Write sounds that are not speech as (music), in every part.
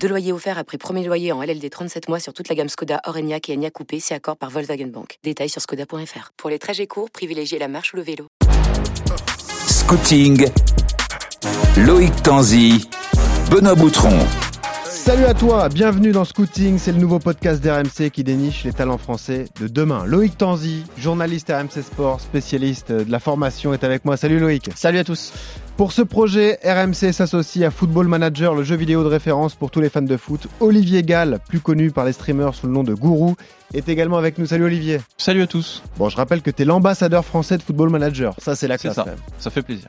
Deux loyers offerts après premier loyer en LLD 37 mois sur toute la gamme Skoda, Orenia et Enya Coupé, c'est accord par Volkswagen Bank. Détails sur skoda.fr. Pour les trajets courts, privilégiez la marche ou le vélo. Scouting, Loïc Tanzi, Benoît Boutron. Salut à toi, bienvenue dans Scouting, c'est le nouveau podcast d'RMC qui déniche les talents français de demain. Loïc Tanzi, journaliste RMC Sport, spécialiste de la formation, est avec moi. Salut Loïc. Salut à tous. Pour ce projet, RMC s'associe à Football Manager, le jeu vidéo de référence pour tous les fans de foot. Olivier Gall, plus connu par les streamers sous le nom de Gourou, est également avec nous. Salut Olivier. Salut à tous. Bon, je rappelle que tu es l'ambassadeur français de Football Manager. Ça, c'est la classe. ça. même. Ça fait plaisir.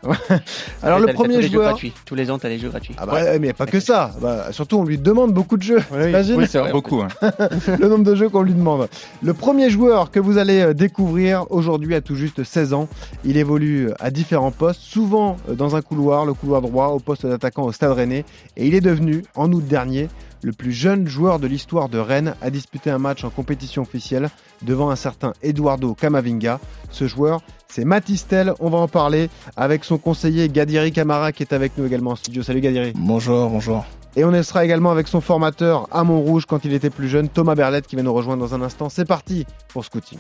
Alors, le premier les joueur. Tous les ans, t'as les jeux gratuits. Ah bah, ouais, mais pas que ça. Bah, surtout, on lui demande beaucoup de jeux. T'imagines Oui, c'est vrai. Beaucoup. hein. (laughs) le nombre de jeux qu'on lui demande. Le premier joueur que vous allez euh, découvrir aujourd'hui a tout juste 16 ans. Il évolue à différents postes, souvent euh, dans un couloir, le couloir droit, au poste d'attaquant au Stade Rennais. Et il est devenu, en août dernier, le plus jeune joueur de l'histoire de Rennes à disputer un match en compétition officielle devant un certain Eduardo Camavinga. Ce joueur, c'est Matistel. On va en parler avec son conseiller Gadiri Camara qui est avec nous également en studio. Salut Gadiri. Bonjour, bonjour. Et on sera également avec son formateur à Montrouge quand il était plus jeune, Thomas Berlette, qui va nous rejoindre dans un instant. C'est parti pour Scouting.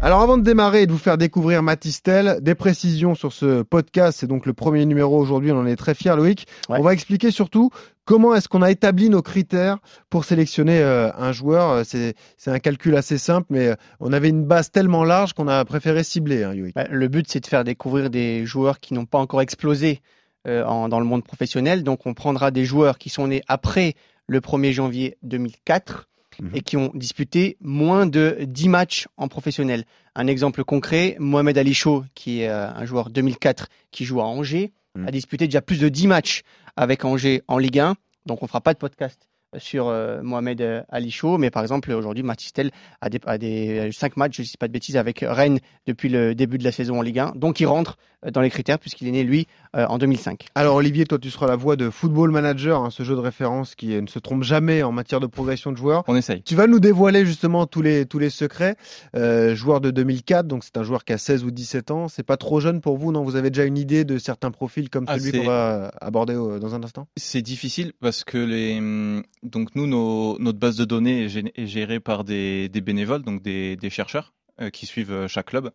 Alors avant de démarrer et de vous faire découvrir Matistel, des précisions sur ce podcast, c'est donc le premier numéro aujourd'hui, on en est très fiers Loïc. Ouais. On va expliquer surtout comment est-ce qu'on a établi nos critères pour sélectionner euh, un joueur. Euh, C'est c'est un calcul assez simple, mais euh, on avait une base tellement large qu'on a préféré cibler, hein, Loïc. Bah, le but, c'est de faire découvrir des joueurs qui n'ont pas encore explosé euh, en- dans le monde professionnel. Donc, on prendra des joueurs qui sont nés après le 1er janvier 2004 Mhm. et qui ont disputé moins de 10 matchs en professionnel. Un exemple concret, Mohamed Ali Chaud, qui est euh, un joueur 2004 qui joue à Angers, Mhm. a disputé déjà plus de 10 matchs avec Angers en Ligue 1. Donc, on fera pas de podcast sur euh, Mohamed euh, Ali Chaud, mais par exemple aujourd'hui Matistel a des, a des 5 matchs, je ne dis pas de bêtises, avec Rennes depuis le début de la saison en Ligue 1, donc il rentre euh, dans les critères puisqu'il est né lui euh, en 2005. Alors Olivier, toi tu seras la voix de Football Manager, hein, ce jeu de référence qui euh, ne se trompe jamais en matière de progression de joueurs. On essaye. Tu vas nous dévoiler justement tous les, tous les secrets. Euh, joueur de 2004, donc c'est un joueur qui a 16 ou 17 ans. C'est pas trop jeune pour vous, non? Vous avez déjà une idée de certains profils comme Ah, celui qu'on va aborder euh, dans un instant? C'est difficile parce que les hum, donc nous nos- notre base de données est, gé- est gérée par des, des bénévoles donc des, des chercheurs euh, qui suivent euh, chaque club.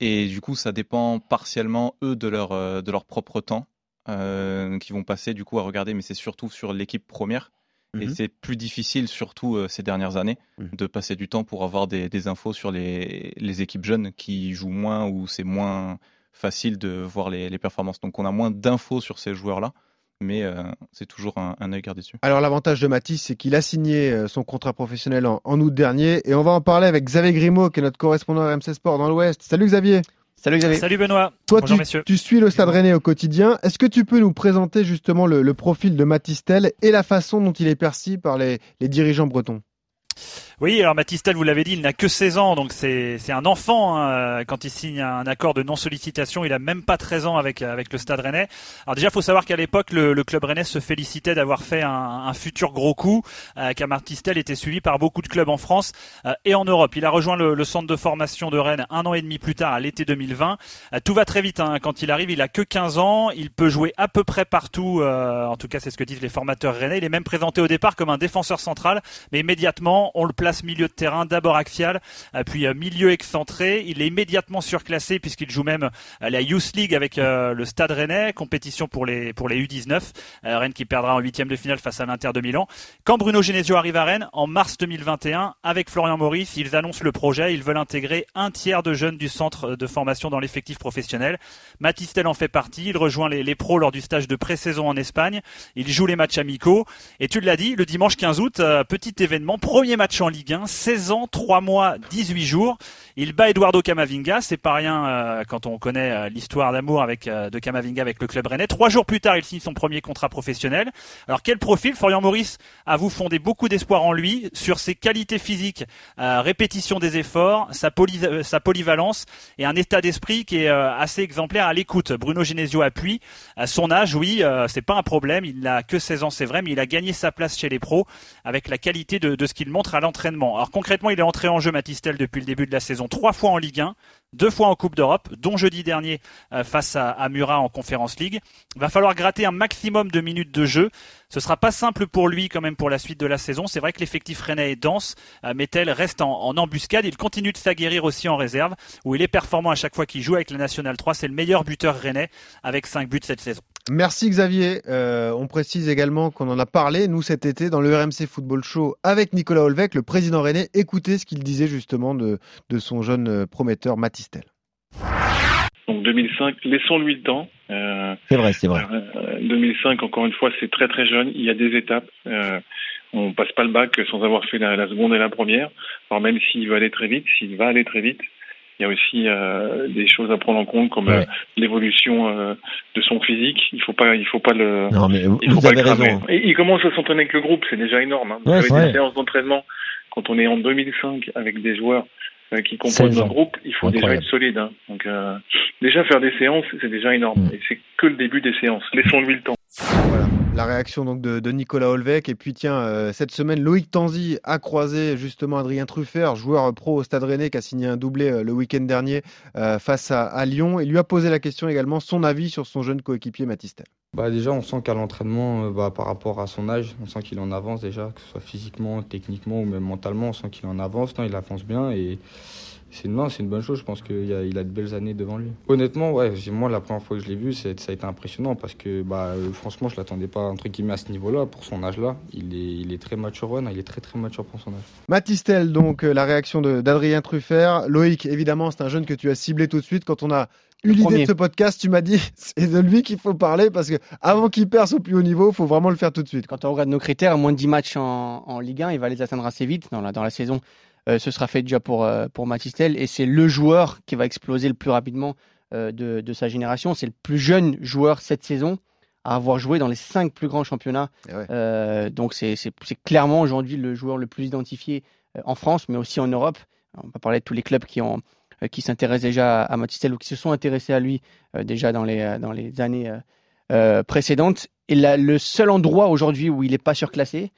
Et du coup ça dépend partiellement eux de leur euh, de leur propre temps euh, qui vont passer du coup à regarder. Mais c'est surtout sur l'équipe première. Et Mhm. c'est plus difficile surtout ces dernières années Mhm. de passer du temps pour avoir des, des infos sur les, les équipes jeunes qui jouent moins ou c'est moins facile de voir les, les performances. Donc on a moins d'infos sur ces joueurs là mais euh, c'est toujours un, un œil gardé dessus. Alors l'avantage de Matisse, c'est qu'il a signé euh, son contrat professionnel en, en août dernier. Et on va en parler avec Xavier Grimaud, qui est notre correspondant à RMC Sport dans l'Ouest. Salut Xavier Salut Xavier. Salut Benoît. Toi, Bonjour tu, messieurs. tu suis le Stade Rennais au quotidien. Est-ce que tu peux nous présenter justement le, le profil de Matistel et la façon dont il est perçu par les, les dirigeants bretons? Oui, alors Matistel, vous l'avez dit, il n'a que 16 ans, donc c'est un enfant hein, quand il signe un accord de non-sollicitation. Il a même pas 13 ans avec avec le Stade Rennais. Alors déjà, faut savoir qu'à l'époque, le, le club Rennais se félicitait d'avoir fait un, un futur gros coup, euh, car Matistel était suivi par beaucoup de clubs en France euh, et en Europe. Il a rejoint le, le centre de formation de Rennes un an et demi plus tard, à l'été 2020. Euh, tout va très vite. hein. Quand il arrive, il a que 15 ans. Il peut jouer à peu près partout. euh, en tout cas, c'est ce que disent les formateurs rennais. Il est même présenté au départ comme un défenseur central, mais immédiatement, on le place milieu de terrain, d'abord axial, euh, puis euh, milieu excentré. Il est immédiatement surclassé puisqu'il joue même euh, la Youth League avec le Stade Rennais, compétition pour les pour les U19. Euh, Rennes qui perdra en huitième de finale face à l'Inter de Milan. Quand Bruno Genesio arrive à Rennes en mars 2021 avec Florian Maurice, ils annoncent le projet. Ils veulent intégrer un tiers de jeunes du centre de formation dans l'effectif professionnel. Matistel en fait partie. Il rejoint les, les pros lors du stage de pré-saison en Espagne. Il joue les matchs amicaux. Et tu l'as dit, le dimanche 15 août, petit événement, premier match en Ligue 1, 16 ans, 3 mois, 18 jours. Il bat Eduardo Camavinga, c'est pas rien euh, quand on connaît euh, l'histoire d'amour avec euh, de Camavinga avec le club rennais. Trois jours plus tard, il signe son premier contrat professionnel. Alors quel profil? Florian Maurice a vous fondé beaucoup d'espoir en lui sur ses qualités physiques, répétition des efforts, sa, polyvalence et un état d'esprit qui est assez exemplaire à l'écoute. Bruno Genesio appuie. À son âge, oui, c'est pas un problème. Il n'a que 16 ans, c'est vrai, mais il a gagné sa place chez les pros avec la qualité de, de ce qu'il montre à l'entraînement. Alors concrètement, il est entré en jeu Matistel depuis le début de la saison, trois fois en Ligue 1, deux fois en Coupe d'Europe, dont jeudi dernier euh, face à, Murat en Conférence League. Il va falloir gratter un maximum de minutes de jeu. Ce sera pas simple pour lui quand même pour la suite de la saison. C'est vrai que l'effectif rennais est dense, euh, mais tel reste en, en, embuscade. Il continue de s'aguerrir aussi en réserve, où il est performant à chaque fois qu'il joue avec la Nationale 3. C'est le meilleur buteur rennais avec 5 buts cette saison. Merci Xavier. Euh, on précise également qu'on en a parlé, nous, cet été, dans le RMC Football Show avec Nicolas Olvec, le président rennais. Écoutez ce qu'il disait justement de, de son jeune euh, prometteur Matistel. Donc 2005, laissons-lui le temps. Euh, c'est vrai, c'est vrai. Euh, 2005, encore une fois, c'est très très jeune. Il y a des étapes. Euh, on passe pas le bac sans avoir fait la, la seconde et la première. Alors même s'il va aller très vite, s'il va aller très vite, il y a aussi euh, des choses à prendre en compte comme ouais. euh, l'évolution euh, de son physique. Il faut pas, il faut pas le. Non mais il vous faut avez le raison. Et il commence à s'entraîner avec le groupe, c'est déjà énorme. Hein. Ouais, des séances d'entraînement, quand on est en 2005 avec des joueurs euh, qui 16 composent un groupe, il faut déjà Incroyable. être solide. Hein. Donc euh, déjà faire des séances, c'est déjà énorme. Mm. Et c'est que le début des séances. Laissons-lui le temps. Voilà, la réaction donc de, Nicolas Olvec. Et puis tiens, euh, cette semaine, Loïc Tanzi a croisé justement Adrien Truffert, joueur pro au Stade Rennais qui a signé un doublé euh, le week-end dernier euh, face à, Lyon. Et lui a posé la question également, son avis sur son jeune coéquipier Matistel. Bah déjà, on sent qu'à l'entraînement, bah, par rapport à son âge, on sent qu'il en avance déjà, que ce soit physiquement, techniquement ou même mentalement, on sent qu'il en avance. Non, il avance bien et c'est c'est une bonne chose. Je pense qu'il a, il a de belles années devant lui. Honnêtement, ouais, j'ai- moi la première fois que je l'ai vu, ça a été impressionnant parce que bah, euh, franchement, je l'attendais pas entre guillemets à ce niveau-là pour son âge-là. Il est, il est très mature, ouais, non, il est très très mature pour son âge. Matistel, donc euh, la réaction de- d'Adrien Truffert. Loïc, évidemment, c'est un jeune que tu as ciblé tout de suite. Quand on a eu l'idée de ce podcast, tu m'as dit (laughs) c'est de lui qu'il faut parler parce que avant qu'il perce au plus haut niveau, il faut vraiment le faire tout de suite. Quand on regarde nos critères, moins de 10 matchs en, en Ligue 1, il va les atteindre assez vite dans la, dans la saison. Euh, ce sera fait déjà pour, euh, pour Matistel et c'est le joueur qui va exploser le plus rapidement euh, de, de sa génération. C'est le plus jeune joueur cette saison à avoir joué dans les cinq plus grands championnats. Eh ouais. Euh, donc c'est clairement aujourd'hui le joueur le plus identifié en France, mais aussi en Europe. On va parler de tous les clubs qui ont qui s'intéressent déjà à Matistel ou qui se sont intéressés à lui euh, déjà dans les, dans les années euh, précédentes. Et le seul endroit aujourd'hui où il n'est pas surclassé,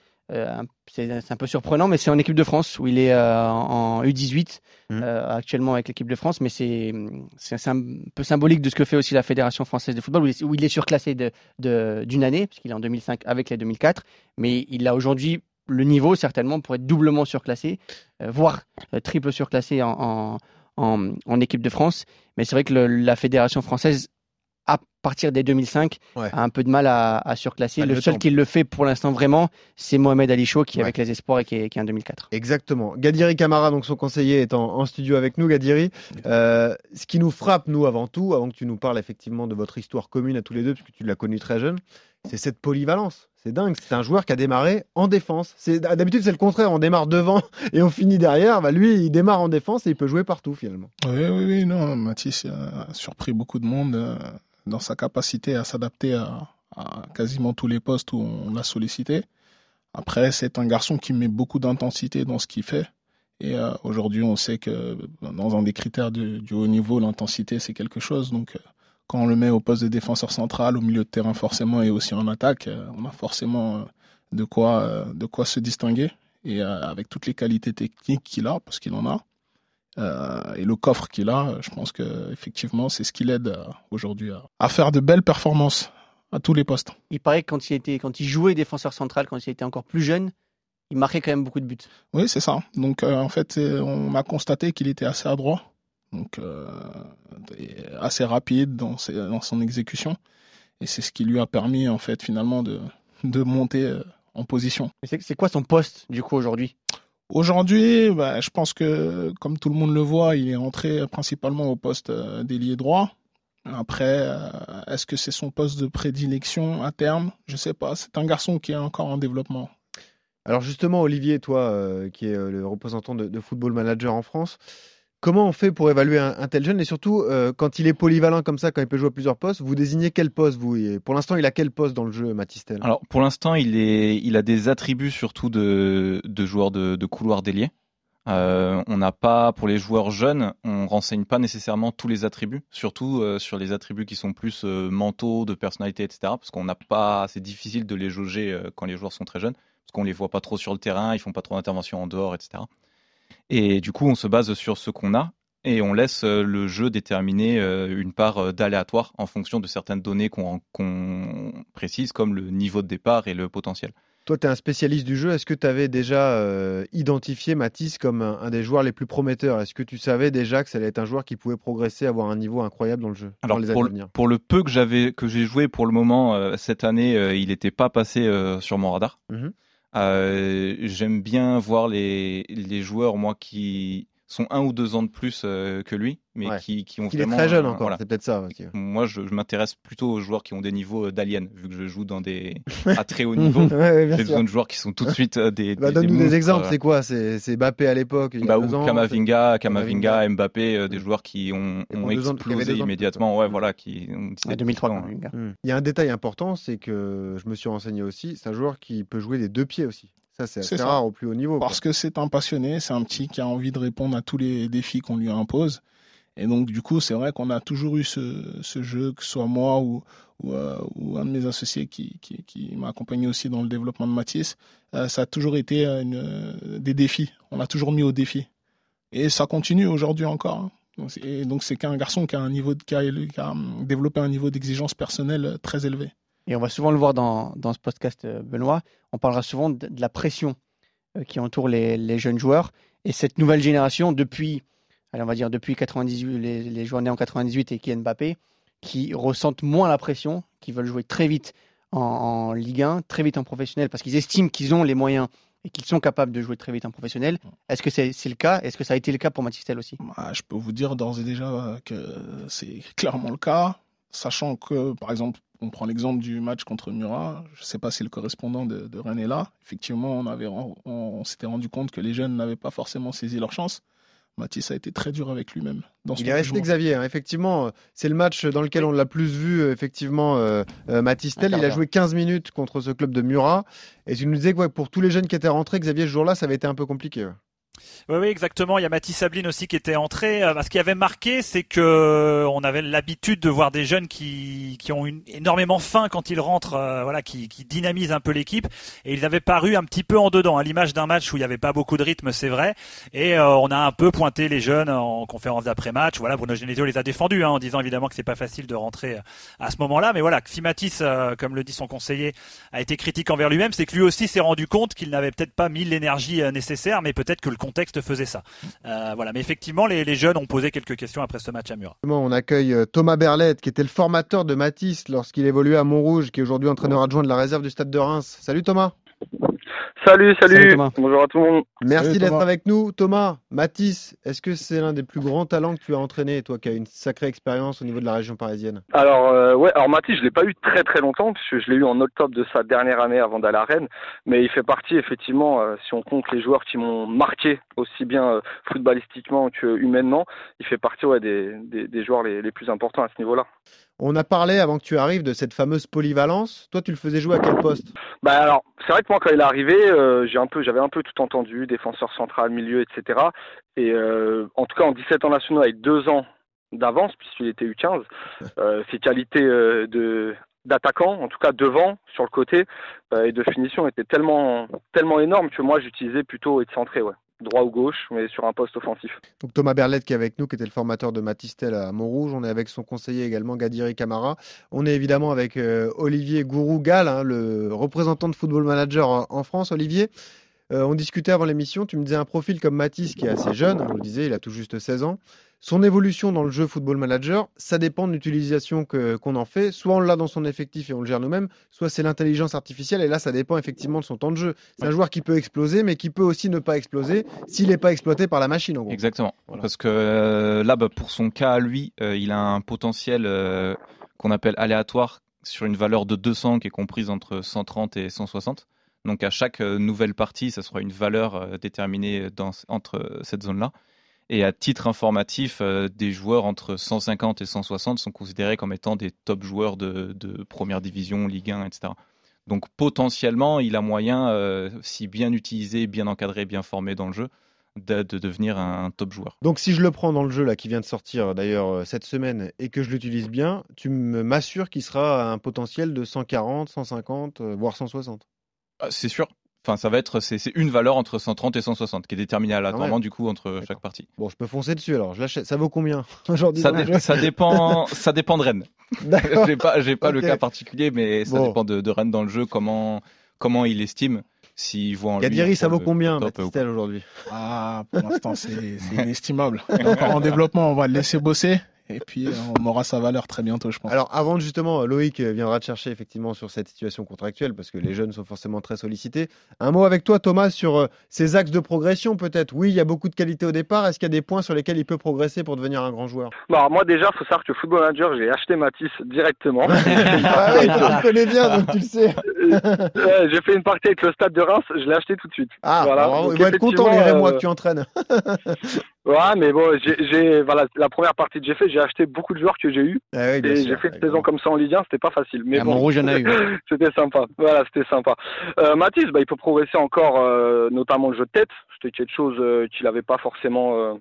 c'est c'est un peu surprenant, mais c'est en équipe de France où il est euh, en U18 Mhm. euh, actuellement avec l'équipe de France. Mais c'est un peu symbolique de ce que fait aussi la Fédération française de football où il est, surclassé de- de- d'une année, puisqu'il est en 2005 avec les 2004. Mais il a aujourd'hui le niveau certainement pour être doublement surclassé, euh, voire euh, triple surclassé en, en, en, en équipe de France. Mais c'est vrai que le- la Fédération française, partir des 2005, Ouais. a un peu de mal à, à surclasser. Le le seul qui le fait pour l'instant vraiment, c'est Mohamed Ali Chaud qui est Ouais. avec les Espoirs et qui est, qui est en 2004. Exactement. Gadiri Camara, donc son conseiller, est en, en studio avec nous. Gadiri, euh, ce qui nous frappe, nous, avant tout, avant que tu nous parles effectivement de votre histoire commune à tous les deux, puisque tu l'as connu très jeune, c'est cette polyvalence. C'est dingue. C'est un joueur qui a démarré en défense. D'habitude c'est le contraire. On démarre devant (laughs) et on finit derrière. Bah, lui, il démarre en défense et il peut jouer partout finalement. Oui, oui, oui, non, Mathis a surpris beaucoup de monde euh, dans sa capacité à s'adapter à, quasiment tous les postes où on l'a sollicité. Après, c'est un garçon qui met beaucoup d'intensité dans ce qu'il fait. Et euh, aujourd'hui, on sait que dans un des critères du, du haut niveau, l'intensité, c'est quelque chose. Donc, euh, quand on le met au poste de défenseur central, au milieu de terrain forcément, et aussi en attaque, euh, on a forcément de quoi, de quoi se distinguer. Et avec toutes les qualités techniques qu'il a, parce qu'il en a, euh, et le coffre qu'il a, je pense que effectivement, c'est ce qui l'aide euh, aujourd'hui à, à faire de belles performances à tous les postes. Il paraît que quand il, était, quand il jouait défenseur central, quand il était encore plus jeune, il marquait quand même beaucoup de buts. Oui, c'est ça. Donc euh, en fait, on a constaté qu'il était assez adroit, donc euh, assez rapide dans, ses- dans son exécution, et c'est ce qui lui a permis en fait finalement de, de monter en position. C'est quoi son poste du coup aujourd'hui? Aujourd'hui, bah, je pense que, comme tout le monde le voit, il est entré principalement au poste euh, d'ailier droit. Après, euh, est-ce que c'est son poste de prédilection à terme? Je sais pas. C'est un garçon qui est encore en développement. Alors justement, Olivier, toi, euh, qui est le représentant de, Football Manager en France, comment on fait pour évaluer un, tel jeune Et surtout, euh, quand il est polyvalent comme ça, quand il peut jouer à plusieurs postes, vous désignez quel poste vous Pour l'instant, il a quel poste dans le jeu, Matistel? Alors pour l'instant, il, a des attributs surtout de, de joueur de, couloir délié. Euh, on n'a pas, pour les joueurs jeunes, on renseigne pas nécessairement tous les attributs, surtout euh, sur les attributs qui sont plus euh, mentaux, de personnalité, etc. Parce qu'on n'a pas, c'est difficile de les jauger quand les joueurs sont très jeunes, parce qu'on les voit pas trop sur le terrain, ils font pas trop d'interventions en dehors, etc. Et du coup, on se base sur ce qu'on a et on laisse euh, le jeu déterminer euh, une part euh, d'aléatoire en fonction de certaines données qu'on précise, comme le niveau de départ et le potentiel. Toi, tu es un spécialiste du jeu. Est-ce que tu avais déjà euh, identifié Matisse comme un, un, des joueurs les plus prometteurs? Est-ce que tu savais déjà que ça allait être un joueur qui pouvait progresser, avoir un niveau incroyable dans le jeu Alors, dans les pour, venir? pour le peu que j'avais, que j'ai joué pour le moment euh, cette année, euh, il n'était pas passé sur mon radar. Mhm. J'aime bien voir les, les joueurs, moi, qui sont un ou deux ans de plus euh, que lui, mais Ouais. qui, qui ont Il est vraiment. très jeune euh, encore, voilà. c'est peut-être ça. aussi. Moi, je, je m'intéresse plutôt aux joueurs qui ont des niveaux euh, d'aliens, vu que je joue dans des (laughs) à très haut niveau. Ouais, ouais, bien J'ai besoin de joueurs qui sont tout de suite euh, des. (laughs) Bah, des- Donne-nous des, exemples, c'est quoi? C'est Mbappé à l'époque bah, ou ans Kamavinga, Kamavinga. Kamavinga, Mbappé, euh, des joueurs qui ont, explosé deux ans de immédiatement. plus, Ouais, ouais. voilà, qui ont En 17, 2003, 18 ans. Kamavinga. Hmm. Il y a un détail important, c'est que je me suis renseigné aussi, c'est un joueur qui peut jouer des deux pieds aussi. Ça, c'est assez ça. rare au plus haut niveau. quoi. Parce que c'est un passionné, c'est un petit qui a envie de répondre à tous les défis qu'on lui impose. Et donc, du coup, c'est vrai qu'on a toujours eu ce, ce jeu, que ce soit moi ou, ou, euh, ou un de mes associés qui, qui, qui m'a accompagné aussi dans le développement de Matisse. Euh, ça a toujours été euh, une, euh, des défis. On a toujours mis au défi. Et ça continue aujourd'hui encore. hein. Donc, c'est- Et donc, c'est qu'un garçon qui a, un niveau de, qui a, qui a hum, développé un niveau d'exigence personnelle très élevé. Et on va souvent le voir dans, dans ce podcast, euh, Benoît. On parlera souvent de, la pression euh, qui entoure les, les jeunes joueurs. Et cette nouvelle génération, depuis, allez, on va dire depuis 98, les, joueurs nés en 98 et qui Mbappé, qui ressentent moins la pression, qui veulent jouer très vite en, Ligue 1, très vite en professionnel, parce qu'ils estiment qu'ils ont les moyens et qu'ils sont capables de jouer très vite en professionnel. Est-ce que c'est le cas? Est-ce que ça a été le cas pour Matistel aussi? Bah, je peux vous dire d'ores et déjà que c'est clairement le cas, sachant que, par exemple, on prend l'exemple du match contre Murat. Je ne sais pas si le correspondant de, de Rennes est là. Effectivement, on, avait, on, on s'était rendu compte que les jeunes n'avaient pas forcément saisi leur chance. Mathis a été très dur avec lui-même. dans Il est resté. Xavier, hein. effectivement. C'est le match dans lequel on l'a plus vu, effectivement, euh, euh, Matistel. Un Il a joué 15 minutes contre ce club de Murat. Et tu nous disais que ouais, pour tous les jeunes qui étaient rentrés, Xavier, ce jour-là, ça avait été un peu compliqué. Oui, oui, exactement. Il y a Mathis Sabline aussi qui était entré. Euh, Ce qui avait marqué, c'est que euh, on avait l'habitude de voir des jeunes qui, qui ont une, énormément faim quand ils rentrent, euh, voilà, qui, qui dynamisent un peu l'équipe. Et ils avaient paru un petit peu en dedans, à l'image d'un match où il n'y avait pas beaucoup de rythme, c'est vrai. Et euh, on a un peu pointé les jeunes en conférence d'après-match. Voilà, Bruno Genesio les a défendus, hein, en disant évidemment que c'est pas facile de rentrer euh, à ce moment-là. Mais voilà, si Mathis, euh, comme le dit son conseiller, a été critique envers lui-même, c'est que lui aussi s'est rendu compte qu'il n'avait peut-être pas mis l'énergie nécessaire, mais peut-être que le contexte faisait ça. Euh, voilà, mais effectivement, les, les jeunes ont posé quelques questions après ce match à Murat. On accueille euh, Thomas Berlette, qui était le formateur de Matisse lorsqu'il évoluait à Montrouge, qui est aujourd'hui entraîneur adjoint de la réserve du Stade de Reims. Salut Thomas. Salut, salut, bonjour à tout le monde. Merci d'être avec nous. Thomas, Matisse, est-ce que c'est l'un des plus grands talents que tu as entraîné, toi qui as une sacrée expérience au niveau de la région parisienne Alors euh, ouais, alors Mathis, je l'ai pas eu très très longtemps puisque je l'ai eu en octobre de sa dernière année avant d'aller à Rennes, mais il fait partie effectivement, euh, si on compte les joueurs qui m'ont marqué aussi bien euh, footballistiquement que humainement, il fait partie ouais des, des, des joueurs les, les plus importants à ce niveau-là. On a parlé avant que tu arrives de cette fameuse polyvalence. Toi, tu le faisais jouer à quel poste? Bah alors, c'est vrai que moi quand il est arrivé, euh, j'ai peu, j'avais un peu tout entendu, défenseur central, milieu, etc. Et euh, en tout cas en 17 ans nationaux avec deux ans d'avance puisqu'il était U15, euh, ses qualités de d'attaquant, en tout cas devant, sur le côté, et de finition étaient tellement tellement énormes que moi j'utilisais plutôt être centré, ouais, droit ou gauche, mais sur un poste offensif. Donc Thomas Berlette qui est avec nous, qui était le formateur de Matistel à Montrouge. On est avec son conseiller également, Gadiri Camara. On est évidemment avec euh, Olivier Gourou-Gall, hein, le représentant de Football Manager en France. Olivier, euh, on discutait avant l'émission, tu me disais un profil comme Matisse qui est assez jeune, on le disait, il a tout juste 16 ans. Son évolution dans le jeu Football Manager, ça dépend de l'utilisation qu'on en fait. Soit on l'a dans son effectif et on le gère nous-mêmes, soit c'est l'intelligence artificielle et là ça dépend effectivement de son temps de jeu. C'est un joueur qui peut exploser mais qui peut aussi ne pas exploser s'il n'est pas exploité par la machine en gros. Exactement. Voilà. Parce que euh, là, bah, pour son cas à lui, euh, il a un potentiel qu'on appelle aléatoire sur une valeur de 200 qui est comprise entre 130 et 160. Donc à chaque nouvelle partie, ça sera une valeur déterminée dans, entre cette zone-là. Et à titre informatif, des joueurs entre 150 et 160 sont considérés comme étant des top joueurs de, première division, Ligue 1, etc. Donc potentiellement, il a moyen, si bien utilisé, bien encadré, bien formé dans le jeu, de, devenir un top joueur. Donc si je le prends dans le jeu là qui vient de sortir d'ailleurs euh, cette semaine et que je l'utilise bien, tu m'assures qu'il sera un potentiel de 140, 150, euh, voire 160. Ah, c'est sûr. Enfin, ça va être c'est une valeur entre 130 et 160 qui est déterminée aléatoirement du coup entre chaque partie. Bon, je peux foncer dessus alors. Je l'achète. Ça vaut combien (laughs) aujourd'hui ça, ça, dépend. (laughs) ça dépend de Rennes. j'ai pas j'ai pas le cas particulier, mais ça dépend de, de Rennes dans le jeu comment comment il estime. S'il voit en Gadiri, ça vaut combien, Matistel, aujourd'hui? Ah, pour l'instant, c'est (laughs) inestimable. Encore en développement, on va le laisser bosser. Et puis, on aura sa valeur très bientôt, je pense. Alors, avant justement, Loïc viendra te chercher effectivement sur cette situation contractuelle, parce que les jeunes sont forcément très sollicités. Un mot avec toi, Thomas, sur euh, ces axes de progression, peut-être. Oui, il y a beaucoup de qualité au départ. Est-ce qu'il y a des points sur lesquels il peut progresser pour devenir un grand joueur? Bah, Moi, déjà, il faut savoir que Football Manager, j'ai acheté Matisse directement. (laughs) (laughs) ah oui, tu le connais bien, donc tu le sais. j'ai fait une partie avec le stade de Reims, je l'ai acheté tout de suite. Ah, voilà. il va être content, les moi, que tu entraînes. (laughs) Ouais, mais bon, j'ai, voilà, la première partie que j'ai fait, j'ai acheté beaucoup de joueurs que j'ai eu. Ah et j'ai fait une saison comme ça en Ligue 1, c'était pas facile. Mais ah, bon, rouge, eu. (laughs) c'était sympa. Voilà, c'était sympa. Euh, Mathis, bah, il peut progresser encore, euh, notamment le jeu de tête. C'était quelque chose euh, qu'il n'avait pas forcément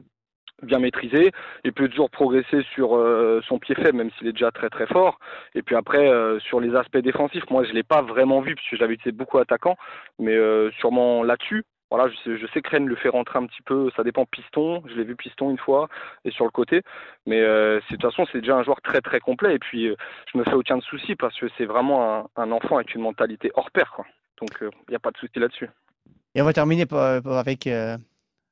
bien maîtrisé. Il peut toujours progresser sur euh, son pied faible, même s'il est déjà très très fort. Et puis après, sur les aspects défensifs, moi je l'ai pas vraiment vu puisque j'avais été beaucoup attaquant, mais sûrement là-dessus voilà, je sais, je sais que Rennes le fait rentrer un petit peu, ça dépend piston, je l'ai vu piston une fois et sur le côté, mais euh, de toute façon c'est déjà un joueur très très complet et puis euh, je me fais aucun de soucis parce que c'est vraiment un, enfant avec une mentalité hors pair quoi. Donc il euh, n'y a pas de souci là-dessus. Et on va terminer avec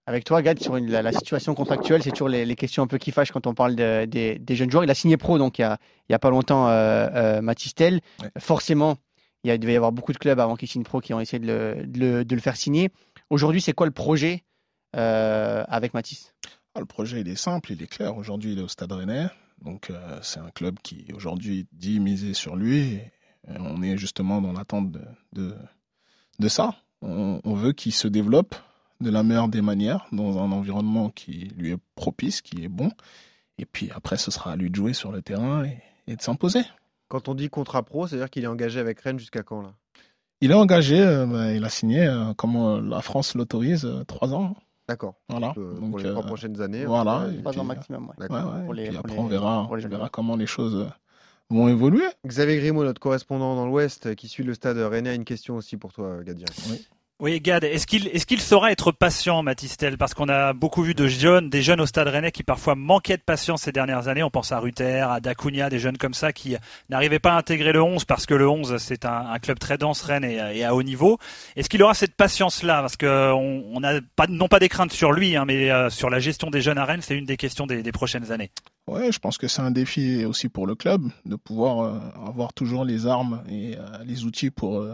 avec toi, Gad, sur la, situation contractuelle. C'est toujours les, questions un peu qui fâchent quand on parle des, jeunes joueurs. Il a signé pro, donc il y a, il y a pas longtemps, euh, Matistel. Forcément, il devait y avoir beaucoup de clubs avant qu'il signe pro qui ont essayé de le, de le faire signer. Aujourd'hui, c'est quoi le projet euh, avec Matisse? Ah, Le projet, il est simple, il est clair. Aujourd'hui, il est au Stade Rennais. Donc, euh, c'est un club qui, aujourd'hui, dit miser sur lui. on est justement dans l'attente de, de, ça. On, veut qu'il se développe de la meilleure des manières, dans un environnement qui lui est propice, qui est bon. Et puis après, ce sera à lui de jouer sur le terrain et, et de s'imposer. Quand on dit contrat pro, c'est-à-dire qu'il est engagé avec Rennes jusqu'à quand là? Il est engagé, euh, il a signé, euh, comme euh, la France l'autorise, trois ans. D'accord. Voilà. pour les trois prochaines années. Voilà. Trois ans maximum. Ouais. Ouais, et puis après, on verra, on verra comment les choses vont évoluer. Xavier Grimaud, notre correspondant dans l'Ouest, qui suit le stade Rennais, a une question aussi pour toi, Gadir. Oui. Oui, Gad, est-ce qu'il qu'il saura être patient, Matistel? Parce qu'on a beaucoup vu de jeunes, des jeunes au Stade Rennais qui parfois manquaient de patience ces dernières années. On pense à Ruther, à Dacunia, des jeunes comme ça qui n'arrivaient pas à intégrer le 11 parce que le 11 c'est un, club très dense Rennes et, à haut niveau. Est-ce qu'il aura cette patience-là? Parce que on, a pas non pas des craintes sur lui, hein, mais euh, sur la gestion des jeunes à Rennes, c'est une des questions des, prochaines années. Ouais, je pense que c'est un défi aussi pour le club de pouvoir euh, avoir toujours les armes et euh, les outils pour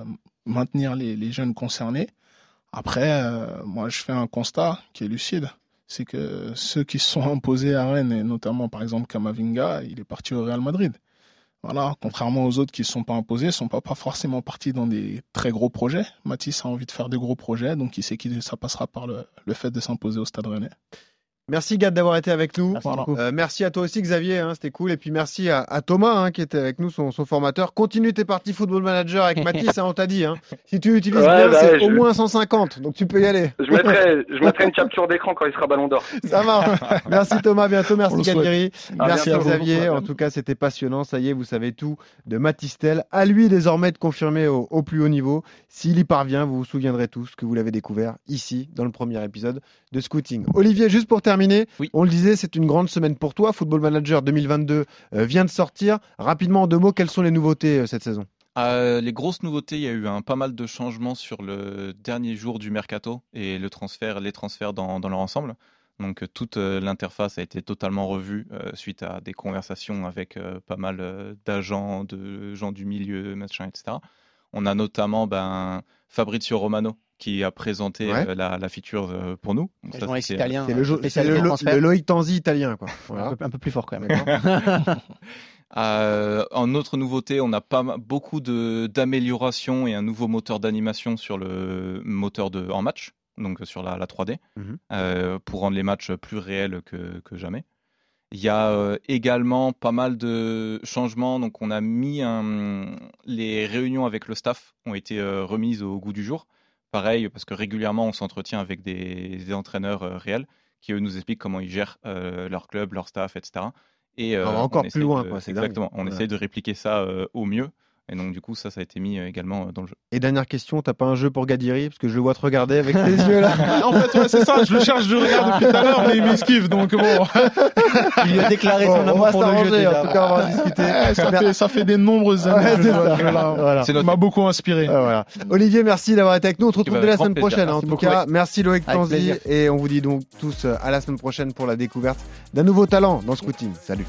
maintenir les, jeunes concernés. Après, euh, moi, je fais un constat qui est lucide. C'est que ceux qui se sont imposés à Rennes, et notamment par exemple Kamavinga, il est parti au Real Madrid. Voilà, contrairement aux autres qui ne sont pas imposés, ne sont pas, forcément partis dans des très gros projets. Matisse a envie de faire des gros projets, donc il sait que ça passera par le, le fait de s'imposer au Stade Rennais. Merci Gad d'avoir été avec nous. Merci, euh, à toi aussi Xavier, hein, c'était cool. Et puis merci à, Thomas hein, qui était avec nous, son, formateur. Continue tes parties Football Manager avec Mathis, hein, on t'a dit. Hein. Si tu utilises bien, bah c'est au moins 150, donc tu peux y aller. Je mettrai, je mettrai une capture d'écran quand il sera ballon d'or. Ça marche. merci Thomas, bientôt. Merci Gadiri. Merci à Xavier. En tout cas, c'était passionnant. Ça y est, vous savez tout de Matistel. À lui désormais de confirmer au, au plus haut niveau. S'il y parvient, vous vous souviendrez tous que vous l'avez découvert ici dans le premier épisode de Scouting. Olivier, juste pour terminer, on le disait, c'est une grande semaine pour toi. Football Manager 2022 euh, vient de sortir. Rapidement, en deux mots, quelles sont les nouveautés euh, cette saison? Euh, les grosses nouveautés, il y a eu un, pas mal de changements sur le dernier jour du mercato et le transfert, les transferts dans, leur ensemble. Donc toute l'interface a été totalement revue suite à des conversations avec pas mal d'agents, de gens du milieu, machin, etc. On a notamment ben, Fabrizio Romano qui a présenté euh, la, la, feature euh, pour nous. C'est italien. C'est le, le, le, Loïc Tanzi italien, quoi. Un, peu, plus fort quand même. (laughs) Euh, en autre nouveauté, on a pas beaucoup de d'améliorations et un nouveau moteur d'animation sur le moteur de en match, donc sur la, la 3D, Mhm. euh, pour rendre les matchs plus réels que, que jamais. Il y a euh, également pas mal de changements. Donc, on a mis un- les réunions avec le staff ont été euh, remises au goût du jour. Pareil, parce que régulièrement, on s'entretient avec des, des entraîneurs euh, réels qui eux nous expliquent comment ils gèrent euh, leur club, leur staff, etc. Et euh, On va encore plus loin, de- quoi, dingue. Exactement. On Voilà. essaie de répliquer ça euh, au mieux. Et donc, du coup, ça, ça a été mis euh, également euh, dans le jeu. Et dernière question, t'as pas un jeu pour Gadiri? Parce que je le vois te regarder avec (laughs) tes yeux là. En fait, ouais, c'est ça, je le cherche, je le regarde depuis tout à l'heure, mais il m'esquive, donc bon. (laughs) Il lui a déclaré son amour pour le jeu s'arranger, en tout cas, on va en discuter. Ça, fait, ça fait des nombreuses années Ouais, c'est. Voilà. C'est Il notre- m'a beaucoup inspiré. Ah, voilà. Olivier, merci d'avoir été avec nous. On te retrouve dès la semaine plaisir. prochaine. hein, en Merci tout beaucoup, cas, merci Loïc Tanzi. Et on vous dit donc tous euh, à la semaine prochaine pour la découverte d'un nouveau talent dans le scouting. Salut.